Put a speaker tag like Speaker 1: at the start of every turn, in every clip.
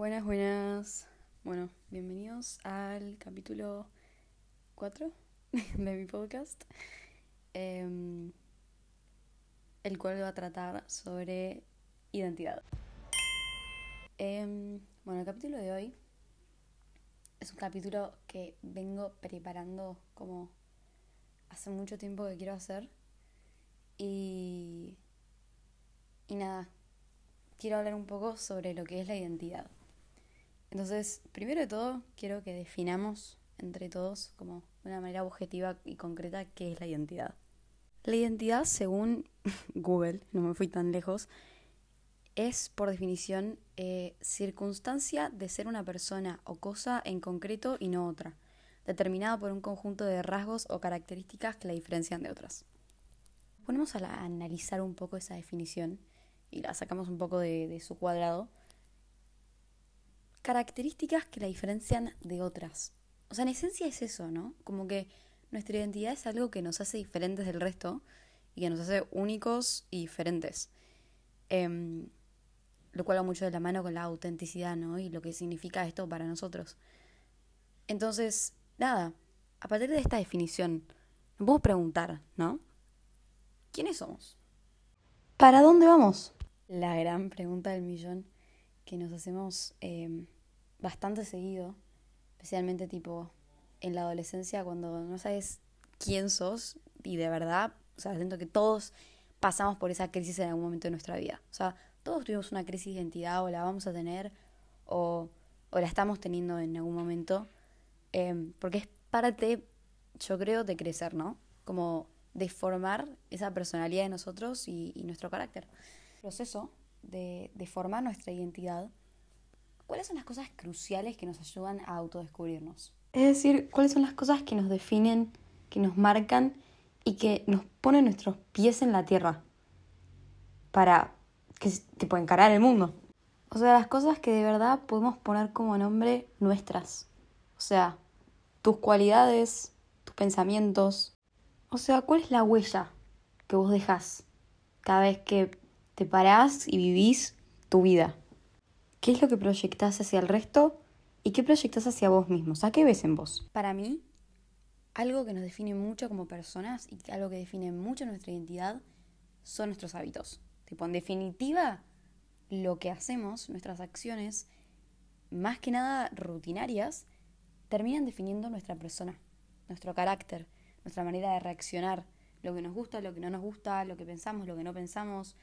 Speaker 1: Buenas, buenas. Bueno, bienvenidos al capítulo 4 de mi podcast, em, el cual va a tratar sobre identidad. Em, bueno, el capítulo de hoy es un capítulo que vengo preparando como hace mucho tiempo que quiero hacer. Y, y nada, quiero hablar un poco sobre lo que es la identidad. Entonces, primero de todo, quiero que definamos entre todos, como de una manera objetiva y concreta, qué es la identidad. La identidad, según Google, no me fui tan lejos, es por definición eh, circunstancia de ser una persona o cosa en concreto y no otra, determinada por un conjunto de rasgos o características que la diferencian de otras. Ponemos a, analizar un poco esa definición y la sacamos un poco de su cuadrado características que la diferencian de otras. O sea, en esencia es eso, ¿no? Como que nuestra identidad es algo que nos hace diferentes del resto y que nos hace únicos y diferentes. Em, lo cual va mucho de la mano con la autenticidad, ¿no? Y lo que significa esto para nosotros. Entonces, nada, a partir de esta definición, nos podemos preguntar, ¿no? ¿Quiénes somos? ¿Para dónde vamos? La gran pregunta del millón que nos hacemos em, bastante seguido, especialmente tipo en la adolescencia cuando no sabes quién sos y de verdad, o sea, siento que todos pasamos por esa crisis en algún momento de nuestra vida. O sea, todos tuvimos una crisis de identidad o la vamos a tener o, o la estamos teniendo en algún momento, em, porque es parte, yo creo, de crecer, ¿no? Como de formar esa personalidad de nosotros y, y nuestro carácter. El proceso de, formar nuestra identidad, ¿cuáles son las cosas cruciales que nos ayudan a autodescubrirnos? Es decir, ¿cuáles son las cosas que nos definen, que nos marcan y que nos ponen nuestros pies en la tierra para que tipo, encarar el mundo? O sea, las cosas que de verdad podemos poner como nombre nuestras. O sea, tus cualidades, tus pensamientos. O sea, ¿cuál es la huella que vos dejas cada vez que te parás y vivís tu vida. ¿Qué es lo que proyectás hacia el resto y qué proyectás hacia vos mismos? ¿A qué ves en vos? Para mí, algo que nos define mucho como personas y algo que define mucho nuestra identidad son nuestros hábitos. Tipo, en definitiva, lo que hacemos, nuestras acciones, más que nada rutinarias, terminan definiendo nuestra persona, nuestro carácter, nuestra manera de reaccionar, lo que nos gusta, lo que no nos gusta, lo que pensamos, lo que no pensamos,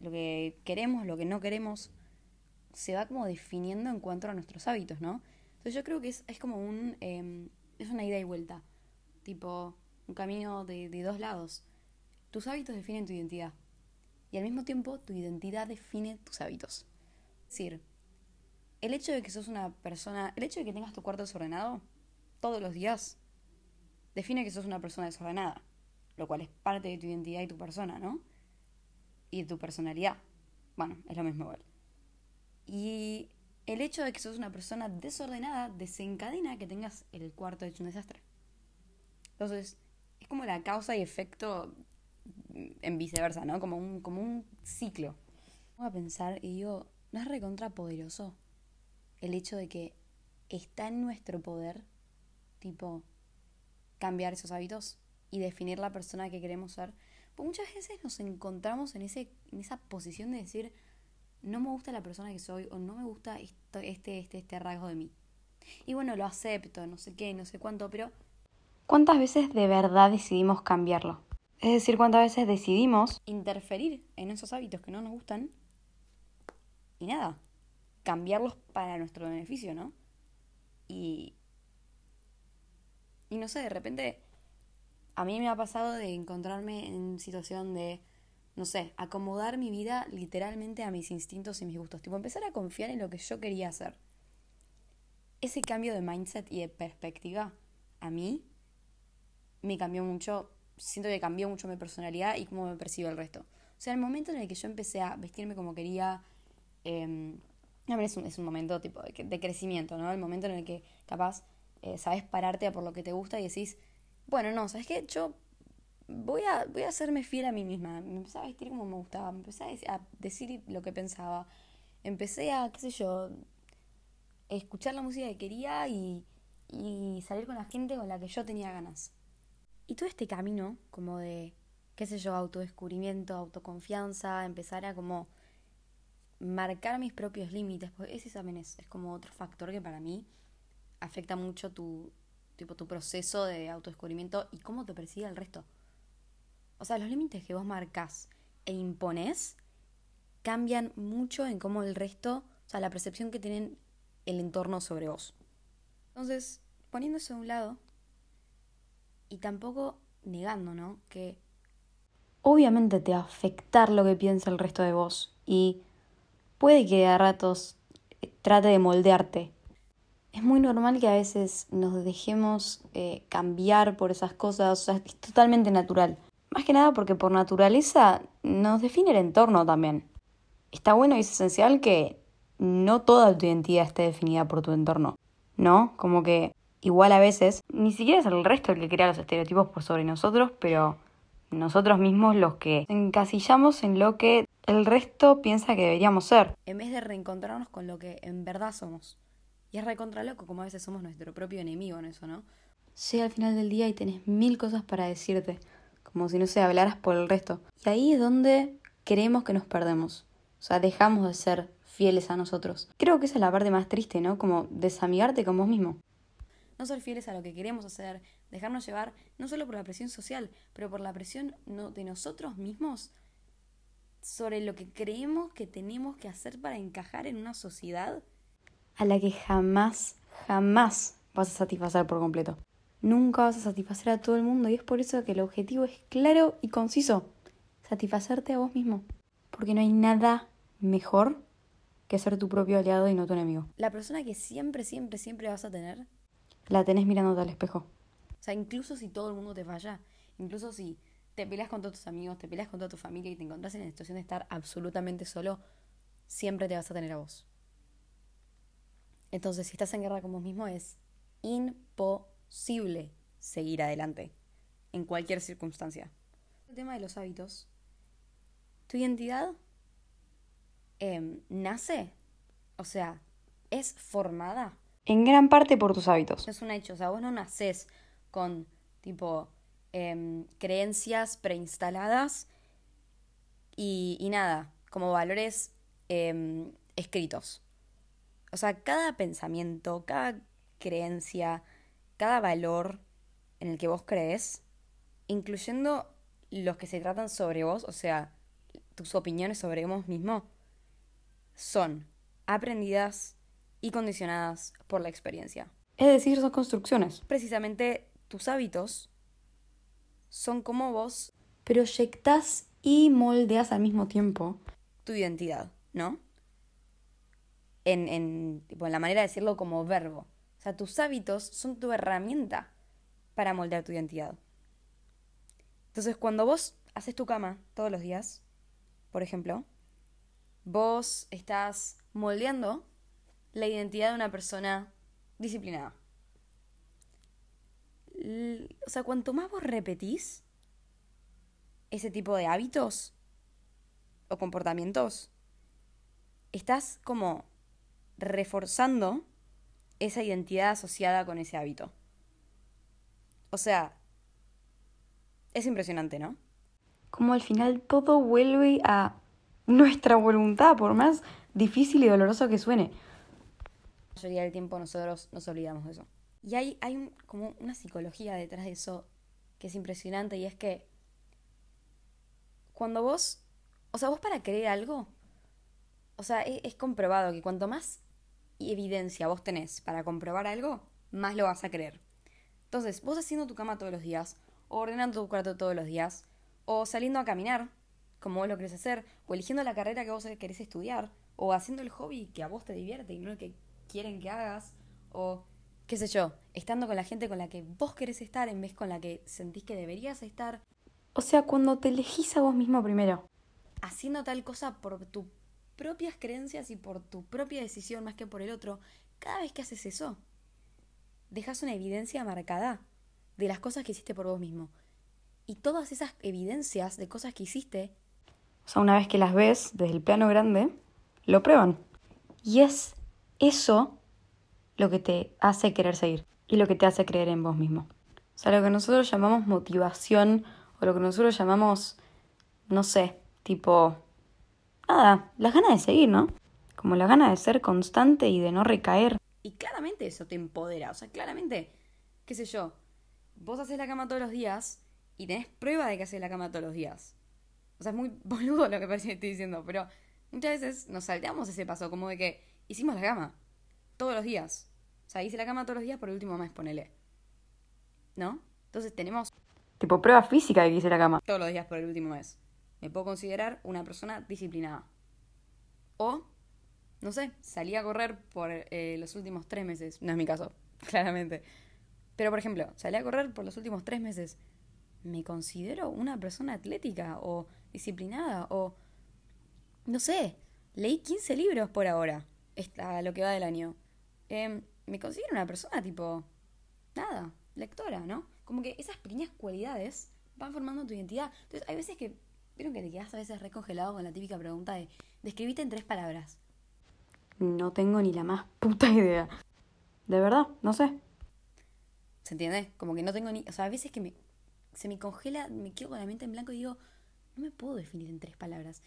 Speaker 1: lo que queremos, lo que no queremos, se va como definiendo en cuanto a nuestros hábitos, ¿no? Entonces yo creo que es, es como un, em, es una ida y vuelta, tipo un camino de, de dos lados. Tus hábitos definen tu identidad y al mismo tiempo tu identidad define tus hábitos. Es decir, el hecho de que sos una persona, el hecho de que tengas tu cuarto desordenado todos los días, define que sos una persona desordenada, lo cual es parte de tu identidad y tu persona, ¿no? Y tu personalidad. Bueno, es lo mismo igual. Y el hecho de que sos una persona desordenada desencadena que tengas el cuarto hecho un desastre. Entonces, es como la causa y efecto en viceversa, ¿no? Como un, como un ciclo. Voy a pensar y digo, ¿no es recontrapoderoso el hecho de que está en nuestro poder, tipo, cambiar esos hábitos y definir la persona que queremos ser? Muchas veces nos encontramos en, ese, en esa posición de decir, no me gusta la persona que soy o no me gusta esto, este, este, este rasgo de mí. Y bueno, lo acepto, no sé qué, no sé cuánto, pero ¿cuántas veces de verdad decidimos cambiarlo? Es decir, cuántas veces decidimos interferir en esos hábitos que no nos gustan y nada, cambiarlos para nuestro beneficio, ¿no? Y... Y no sé, de repente a mí me ha pasado de encontrarme en situación de, no sé, acomodar mi vida literalmente a mis instintos y mis gustos. Tipo, empezar a confiar en lo que yo quería hacer. Ese cambio de mindset y de perspectiva, a mí, me cambió mucho. Siento que cambió mucho mi personalidad y cómo me percibo el resto. O sea, el momento en el que yo empecé a vestirme como quería, eh, es, un, es un momento tipo de, crecimiento, ¿no? El momento en el que capaz eh, sabes pararte a por lo que te gusta y decís, bueno, no, ¿sabes qué? Yo voy a, voy a hacerme fiel a mí misma. Me empecé a vestir como me gustaba, me empecé a decir lo que pensaba. Empecé a, qué sé yo, escuchar la música que quería y, y salir con la gente con la que yo tenía ganas. Y todo este camino, como de, qué sé yo, autodescubrimiento, autoconfianza, empezar a como marcar mis propios límites, porque ese también es, es como otro factor que para mí afecta mucho tu, tipo, tu proceso de autodescubrimiento y cómo te persigue el resto. O sea, los límites que vos marcas e impones cambian mucho en cómo el resto, o sea, la percepción que tienen el entorno sobre vos. Entonces, poniéndose a un lado y tampoco negando, ¿no? Que obviamente te va a afectar lo que piensa el resto de vos y puede que a ratos trate de moldearte. Es muy normal que a veces nos dejemos eh, cambiar por esas cosas, o sea, es totalmente natural. Más que nada porque por naturaleza nos define el entorno también. Está bueno y es esencial que no toda tu identidad esté definida por tu entorno, ¿no? Como que igual a veces ni siquiera es el resto el que crea los estereotipos por sobre nosotros, pero nosotros mismos los que encasillamos en lo que el resto piensa que deberíamos ser. En vez de reencontrarnos con lo que en verdad somos. Y es recontra loco como a veces somos nuestro propio enemigo en eso, ¿no? Llega al final del día y tenés mil cosas para decirte, como si no se hablaras por el resto. Y ahí es donde creemos que nos perdemos. O sea, dejamos de ser fieles a nosotros. Creo que esa es la parte más triste, ¿no? Como desamigarte con vos mismo. No ser fieles a lo que queremos hacer, dejarnos llevar no solo por la presión social, pero por la presión de nosotros mismos sobre lo que creemos que tenemos que hacer para encajar en una sociedad a la que jamás, jamás vas a satisfacer por completo. Nunca vas a satisfacer a todo el mundo y es por eso que el objetivo es claro y conciso, satisfacerte a vos mismo. Porque no hay nada mejor que ser tu propio aliado y no tu enemigo. La persona que siempre, siempre, siempre vas a tener, la tenés mirándote al espejo. O sea, incluso si todo el mundo te falla, incluso si te peleas con todos tus amigos, te peleas con toda tu familia y te encontrás en la situación de estar absolutamente solo, siempre te vas a tener a vos. Entonces, si estás en guerra con vos mismo, es imposible seguir adelante en cualquier circunstancia. El tema de los hábitos. Tu identidad em, nace, o sea, es formada. En gran parte por tus hábitos. Es un hecho, o sea, vos no naces con tipo Em, creencias preinstaladas y, nada, como valores em, escritos. O sea, cada pensamiento, cada creencia, cada valor en el que vos crees, incluyendo los que se tratan sobre vos, o sea, tus opiniones sobre vos mismo, son aprendidas y condicionadas por la experiencia. Es decir, son construcciones. Precisamente tus hábitos son como vos proyectas y moldeas al mismo tiempo tu identidad, ¿no? En, en, en la manera de decirlo como verbo. O sea, tus hábitos son tu herramienta para moldear tu identidad. Entonces, cuando vos haces tu cama todos los días, por ejemplo, vos estás moldeando la identidad de una persona disciplinada o sea, cuanto más vos repetís ese tipo de hábitos o comportamientos, estás como reforzando esa identidad asociada con ese hábito. O sea, es impresionante, ¿no? Como al final todo vuelve a nuestra voluntad, por más difícil y doloroso que suene. La mayoría del tiempo nosotros nos olvidamos de eso. Y hay, hay como una psicología detrás de eso que es impresionante y es que cuando vos, o sea, vos para creer algo, o sea, es, es comprobado que cuanto más evidencia vos tenés para comprobar algo, más lo vas a creer. Entonces, vos haciendo tu cama todos los días, o ordenando tu cuarto todos los días, o saliendo a caminar, como vos lo querés hacer, o eligiendo la carrera que vos querés estudiar, o haciendo el hobby que a vos te divierte y no el que quieren que hagas, o qué sé yo, estando con la gente con la que vos querés estar en vez con la que sentís que deberías estar. O sea, cuando te elegís a vos mismo primero. Haciendo tal cosa por tus propias creencias y por tu propia decisión más que por el otro, cada vez que haces eso, dejas una evidencia marcada de las cosas que hiciste por vos mismo. Y todas esas evidencias de cosas que hiciste, o sea, una vez que las ves desde el plano grande, lo prueban. Y es eso lo que te hace querer seguir y lo que te hace creer en vos mismo. O sea, lo que nosotros llamamos motivación o lo que nosotros llamamos, no sé, tipo, nada, las ganas de seguir, ¿no? Como la gana de ser constante y de no recaer. Y claramente eso te empodera, o sea, claramente, qué sé yo, vos haces la cama todos los días y tenés prueba de que haces la cama todos los días. O sea, es muy boludo lo que parece que estoy diciendo, pero muchas veces nos salteamos ese paso, como de que hicimos la cama todos los días. O sea, hice la cama todos los días por el último mes, ponele. ¿No? Entonces tenemos... Tipo prueba física de que hice la cama. Todos los días por el último mes. Me puedo considerar una persona disciplinada. O, no sé, salí a correr por eh, los últimos tres meses. No es mi caso, claramente. Pero, por ejemplo, salí a correr por los últimos tres meses. ¿Me considero una persona atlética o disciplinada? O, no sé, leí 15 libros por ahora, a lo que va del año. Em, me considero una persona tipo, nada, lectora, ¿no? Como que esas pequeñas cualidades van formando tu identidad. Entonces, hay veces que, vieron que te quedas a veces recongelado con la típica pregunta de, describite en tres palabras. No tengo ni la más puta idea. De verdad, no sé. ¿Se entiende? Como que no tengo ni... O sea, a veces que me, se me congela, me quedo con la mente en blanco y digo, no me puedo definir en tres palabras.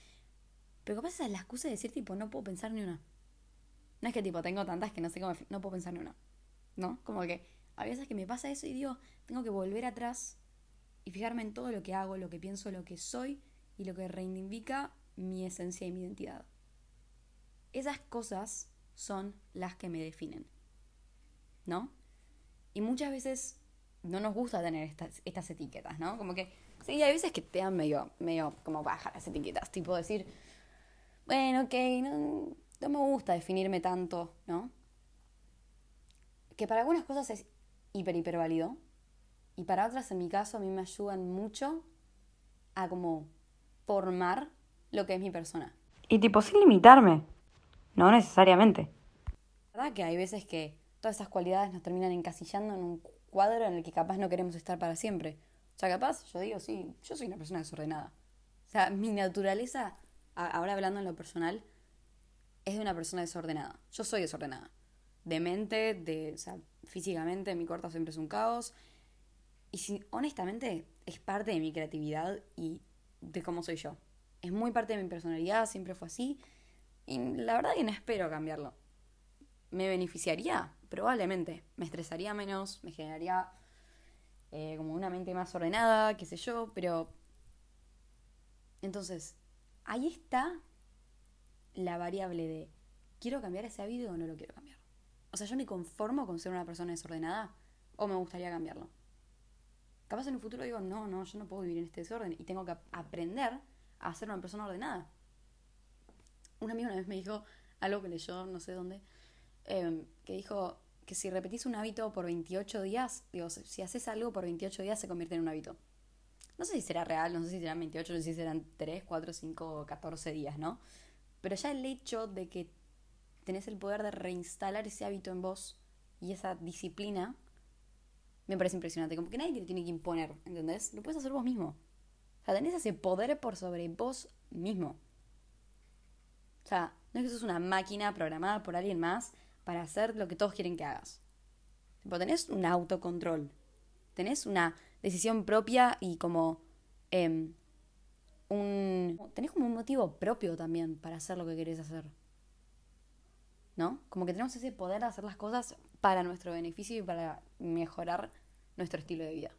Speaker 1: Pero capaz esa es la excusa de decir, tipo, no puedo pensar ni una. No es que, tipo, tengo tantas que no sé cómo... No puedo pensar ni una. ¿No? Como que a veces que me pasa eso y digo, tengo que volver atrás y fijarme en todo lo que hago, lo que pienso, lo que soy y lo que reivindica mi esencia y mi identidad. Esas cosas son las que me definen. ¿No? Y muchas veces no nos gusta tener estas, etiquetas, ¿no? Como que, sí, hay veces que te dan medio, medio como baja las etiquetas, tipo decir, bueno, ok, no, no me gusta definirme tanto, ¿no? Que para algunas cosas es hiper, hiper válido. Y para otras, en mi caso, a mí me ayudan mucho a como formar lo que es mi persona. Y tipo, sin limitarme. No necesariamente. ¿Verdad que hay veces que todas esas cualidades nos terminan encasillando en un cuadro en el que capaz no queremos estar para siempre? O sea, capaz, yo digo, sí, yo soy una persona desordenada. O sea, mi naturaleza, ahora hablando en lo personal, es de una persona desordenada. Yo soy desordenada. De mente, de, o sea, físicamente, mi cuarto siempre es un caos. Y si, honestamente, es parte de mi creatividad y de cómo soy yo. Es muy parte de mi personalidad, siempre fue así. Y la verdad que no espero cambiarlo. ¿Me beneficiaría? Probablemente. Me estresaría menos, me generaría eh, como una mente más ordenada, qué sé yo, pero... Entonces, ahí está la variable de ¿quiero cambiar ese hábito o no lo quiero cambiar? O sea, yo me conformo con ser una persona desordenada o me gustaría cambiarlo. Capaz en un futuro digo, no, no, yo no puedo vivir en este desorden y tengo que aprender a ser una persona ordenada. Un amigo una vez me dijo algo que leyó, no sé dónde, em, que dijo que si repetís un hábito por 28 días, digo, si haces algo por 28 días se convierte en un hábito. No sé si será real, no sé si serán 28, no sé si serán 3, 4, 5, 14 días, ¿no? Pero ya el hecho de que tenés el poder de reinstalar ese hábito en vos y esa disciplina, me parece impresionante. Como que nadie te tiene que imponer, ¿entendés? Lo puedes hacer vos mismo. O sea, tenés ese poder por sobre vos mismo. O sea, no es que sos una máquina programada por alguien más para hacer lo que todos quieren que hagas. Tipo, tenés un autocontrol. Tenés una decisión propia y como eh, un... Tenés como un motivo propio también para hacer lo que querés hacer. ¿No? Como que tenemos ese poder de hacer las cosas para nuestro beneficio y para mejorar nuestro estilo de vida.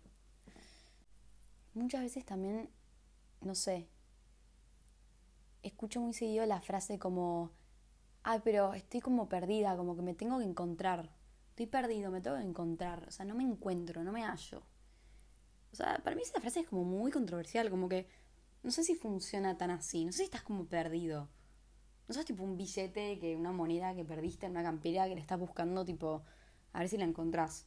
Speaker 1: Muchas veces también, no sé, escucho muy seguido la frase como, ay, pero estoy como perdida, como que me tengo que encontrar. Estoy perdido, me tengo que encontrar. O sea, no me encuentro, no me hallo. O sea, para mí esa frase es como muy controversial, como que no sé si funciona tan así. No sé si estás como perdido. No sos tipo un billete, que una moneda que perdiste en una campera que le estás buscando, tipo, a ver si la encontrás.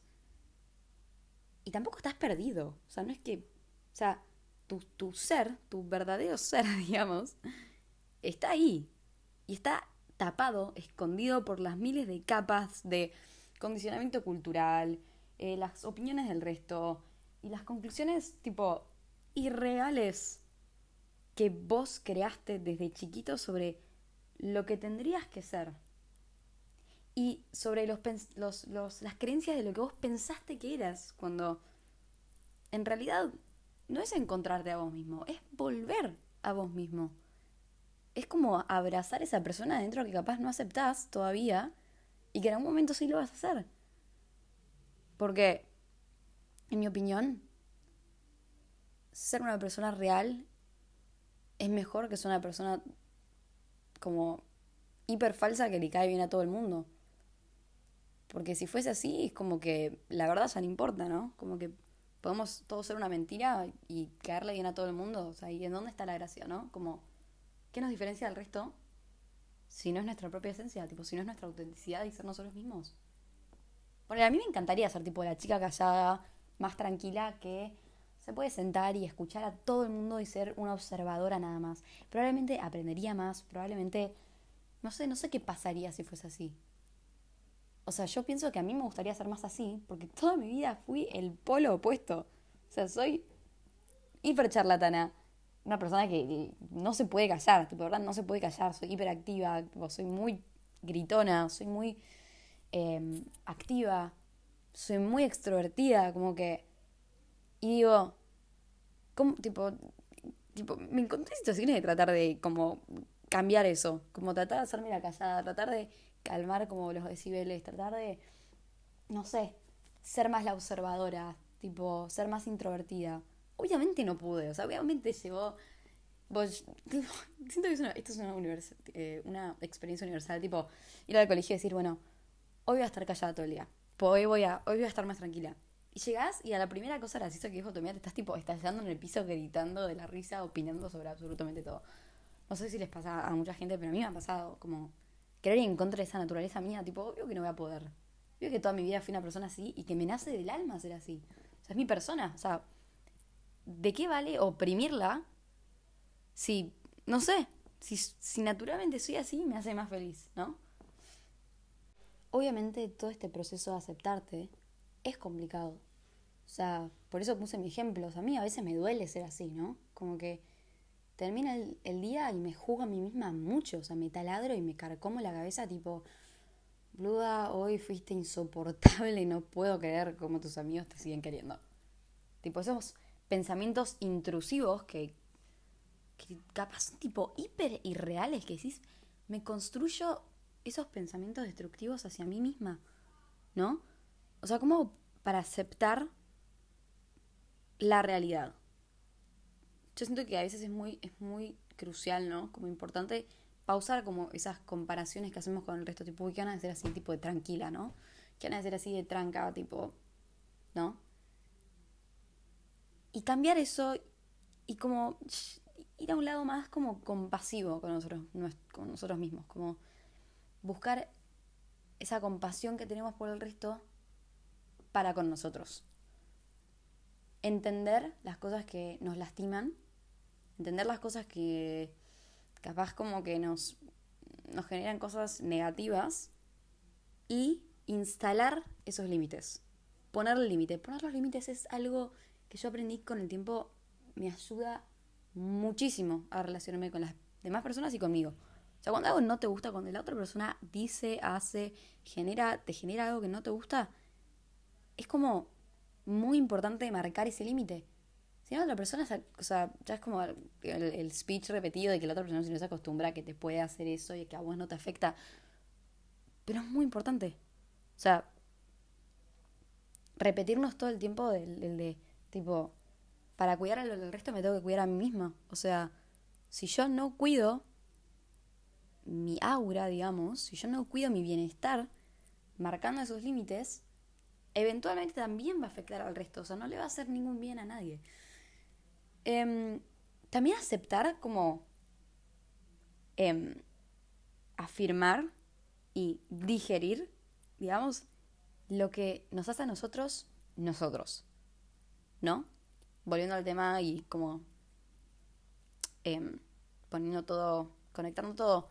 Speaker 1: Y tampoco estás perdido. O sea, no es que. O sea, tu, tu ser, tu verdadero ser, digamos, está ahí. Y está tapado, escondido por las miles de capas de condicionamiento cultural, eh, las opiniones del resto y las conclusiones, tipo, irreales que vos creaste desde chiquito sobre lo que tendrías que ser. Y sobre los, los, los, las creencias de lo que vos pensaste que eras, cuando en realidad no es encontrarte a vos mismo, es volver a vos mismo. Es como abrazar a esa persona adentro que capaz no aceptás todavía y que en algún momento sí lo vas a hacer. Porque, en mi opinión, ser una persona real es mejor que ser una persona como hiper falsa que le cae bien a todo el mundo. Porque si fuese así, es como que la verdad ya no importa, ¿no? Como que podemos todos ser una mentira y caerle bien a todo el mundo. O sea, ¿y en dónde está la gracia, no? Como, ¿qué nos diferencia del resto si no es nuestra propia esencia? Tipo, si no es nuestra autenticidad y ser nosotros mismos. Bueno, a mí me encantaría ser tipo la chica callada, más tranquila, que se puede sentar y escuchar a todo el mundo y ser una observadora nada más. Probablemente aprendería más, probablemente, no sé, no sé qué pasaría si fuese así. O sea, yo pienso que a mí me gustaría ser más así, porque toda mi vida fui el polo opuesto. O sea, soy hiper charlatana. Una persona que no se puede callar, tipo, ¿verdad? No se puede callar. Soy hiperactiva, soy muy gritona, soy muy em, activa, soy muy extrovertida, como que... Y digo, ¿cómo, tipo, tipo, me encontré situaciones de tratar de como cambiar eso, como tratar de hacerme la callada, tratar de calmar como los decibeles, tratar de, no sé, ser más la observadora, tipo, ser más introvertida. Obviamente no pude, o sea, obviamente llegó... Vos, siento que esto es una, eh, una experiencia universal, tipo, ir al colegio y decir, bueno, hoy voy a estar callada todo el día, hoy voy a, hoy voy a estar más tranquila. Y llegás y a la primera cosa graciosa que dijo tu te estás tipo estallando en el piso gritando de la risa, opinando sobre absolutamente todo. No sé si les pasa a mucha gente, pero a mí me ha pasado como querer ir en contra de esa naturaleza mía, tipo, obvio que no voy a poder. Obvio que toda mi vida fui una persona así y que me nace del alma ser así. O sea, es mi persona. O sea, ¿de qué vale oprimirla si, no sé, si, si naturalmente soy así me hace más feliz, ¿no? Obviamente todo este proceso de aceptarte es complicado. O sea, por eso puse mi ejemplo. O sea, a mí a veces me duele ser así, ¿no? Como que termina el, día y me juzgo a mí misma mucho, o sea, me taladro y me carcomo la cabeza tipo, Bluda, hoy fuiste insoportable y no puedo creer cómo tus amigos te siguen queriendo. Tipo, esos pensamientos intrusivos que, que capaz son tipo hiper irreales, que decís, me construyo esos pensamientos destructivos hacia mí misma, ¿no? O sea, como para aceptar la realidad yo siento que a veces es muy, es muy crucial, ¿no? Como importante pausar como esas comparaciones que hacemos con el resto, tipo, que van a ser así, tipo de tranquila, ¿no? Que van a ser así de tranca, tipo, ¿no? Y cambiar eso y como ir a un lado más como compasivo con nosotros, con nosotros mismos, como buscar esa compasión que tenemos por el resto para con nosotros. Entender las cosas que nos lastiman entender las cosas que capaz como que nos, nos generan cosas negativas y instalar esos límites. Poner el límite. Poner los límites es algo que yo aprendí con el tiempo, me ayuda muchísimo a relacionarme con las demás personas y conmigo. O sea, cuando algo no te gusta, cuando la otra persona dice, hace, genera, te genera algo que no te gusta, es como muy importante marcar ese límite. Si no, la persona, o sea, ya es como el, speech repetido de que la otra persona si no se acostumbra a que te puede hacer eso y que a vos no te afecta. Pero es muy importante. O sea, repetirnos todo el tiempo del, de, tipo, para cuidar al resto me tengo que cuidar a mí misma. O sea, si yo no cuido mi aura, digamos, si yo no cuido mi bienestar, marcando esos límites, eventualmente también va a afectar al resto. O sea, no le va a hacer ningún bien a nadie. Em, también aceptar como em, afirmar y digerir, digamos, lo que nos hace a nosotros, nosotros. ¿No? Volviendo al tema y como em, poniendo todo, conectando todo.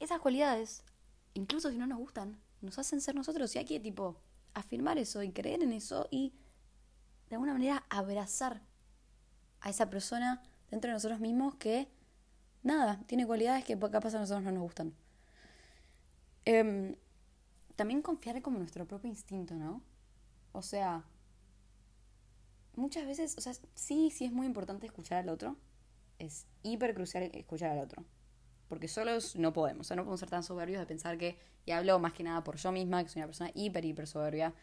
Speaker 1: Esas cualidades, incluso si no nos gustan, nos hacen ser nosotros. Y hay que, tipo, afirmar eso y creer en eso y de alguna manera abrazar a esa persona dentro de nosotros mismos que, nada, tiene cualidades que capaz a nosotros no nos gustan. Em, también confiar como nuestro propio instinto, ¿no? O sea, muchas veces, o sea, sí, sí es muy importante escuchar al otro. Es hiper crucial escuchar al otro. Porque solos no podemos. O sea, no podemos ser tan soberbios de pensar que, y hablo más que nada por yo misma, que soy una persona hiper, hiper soberbia.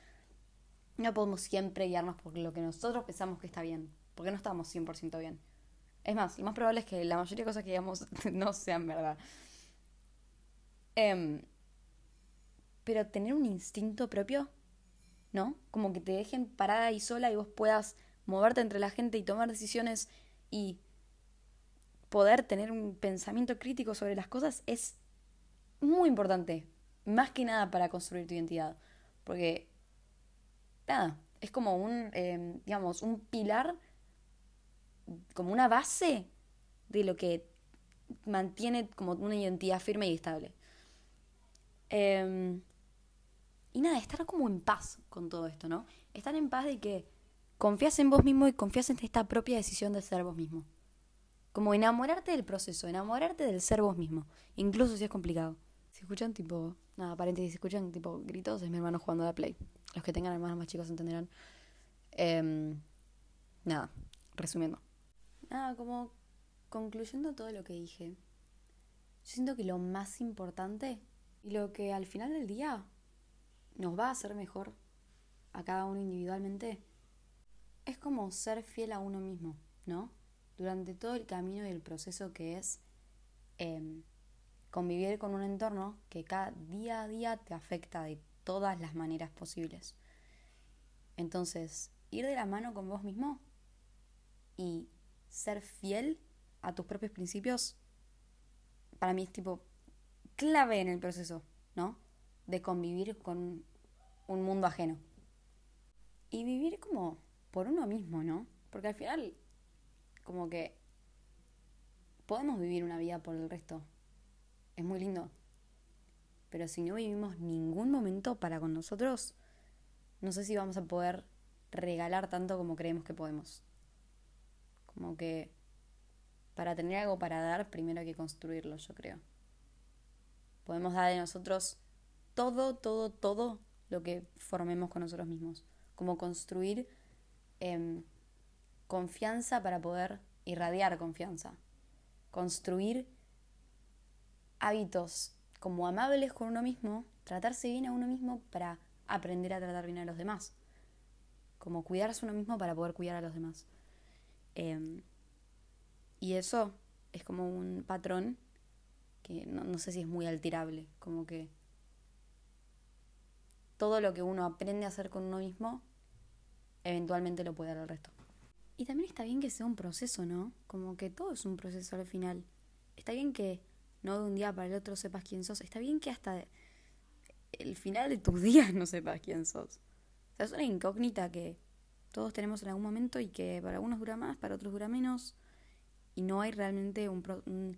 Speaker 1: No podemos siempre guiarnos por lo que nosotros pensamos que está bien. Porque no estamos 100% bien. Es más, lo más probable es que la mayoría de cosas que digamos no sean verdad. Em, pero tener un instinto propio, ¿no? Como que te dejen parada y sola y vos puedas moverte entre la gente y tomar decisiones y poder tener un pensamiento crítico sobre las cosas es muy importante. Más que nada para construir tu identidad. Porque, nada, es como un, em, digamos, un pilar, como una base de lo que mantiene como una identidad firme y estable. Em, y nada, estar como en paz con todo esto, ¿no? Estar en paz de que confías en vos mismo y confías en esta propia decisión de ser vos mismo. Como enamorarte del proceso, enamorarte del ser vos mismo, incluso si es complicado. Si escuchan tipo, nada, paréntesis, si escuchan tipo gritos, es mi hermano jugando a la Play. Los que tengan hermanos más chicos entenderán. Em, nada, resumiendo. Nada, como concluyendo todo lo que dije, yo siento que lo más importante y lo que al final del día nos va a hacer mejor a cada uno individualmente es como ser fiel a uno mismo, ¿no? Durante todo el camino y el proceso que es em, convivir con un entorno que cada día a día te afecta de todas las maneras posibles. Entonces, ir de la mano con vos mismo y ser fiel a tus propios principios, para mí es tipo clave en el proceso, ¿no? De convivir con un mundo ajeno. Y vivir como por uno mismo, ¿no? Porque al final, como que podemos vivir una vida por el resto. Es muy lindo. Pero si no vivimos ningún momento para con nosotros, no sé si vamos a poder regalar tanto como creemos que podemos. Como que para tener algo para dar, primero hay que construirlo, yo creo. Podemos dar de nosotros todo, todo, todo lo que formemos con nosotros mismos. Como construir em, confianza para poder irradiar confianza. Construir hábitos como amables con uno mismo, tratarse bien a uno mismo para aprender a tratar bien a los demás. Como cuidarse uno mismo para poder cuidar a los demás. Em, y eso es como un patrón que no, sé si es muy alterable, como que todo lo que uno aprende a hacer con uno mismo, eventualmente lo puede dar al resto. Y también está bien que sea un proceso, ¿no? Como que todo es un proceso al final. Está bien que no de un día para el otro sepas quién sos. Está bien que hasta el final de tus días no sepas quién sos. O sea, es una incógnita que todos tenemos en algún momento y que para algunos dura más, para otros dura menos. Y no hay realmente un, un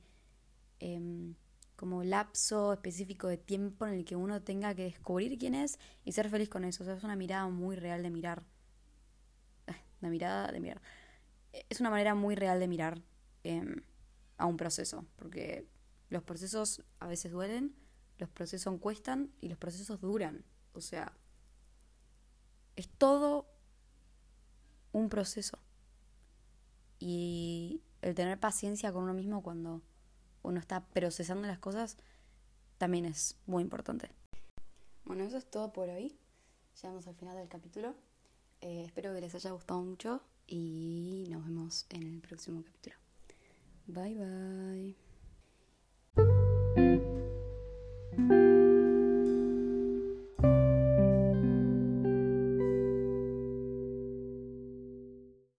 Speaker 1: Em, como lapso específico de tiempo en el que uno tenga que descubrir quién es y ser feliz con eso. O sea, es una mirada muy real de mirar. Una mirada de mirar. Es una manera muy real de mirar em, a un proceso, porque los procesos a veces duelen, los procesos cuestan y los procesos duran. O sea, es todo un proceso. Y el tener paciencia con uno mismo cuando uno está procesando las cosas, también es muy importante. Bueno, eso es todo por hoy. Llegamos al final del capítulo. Eh, espero que les haya gustado mucho y nos vemos en el próximo capítulo. Bye bye.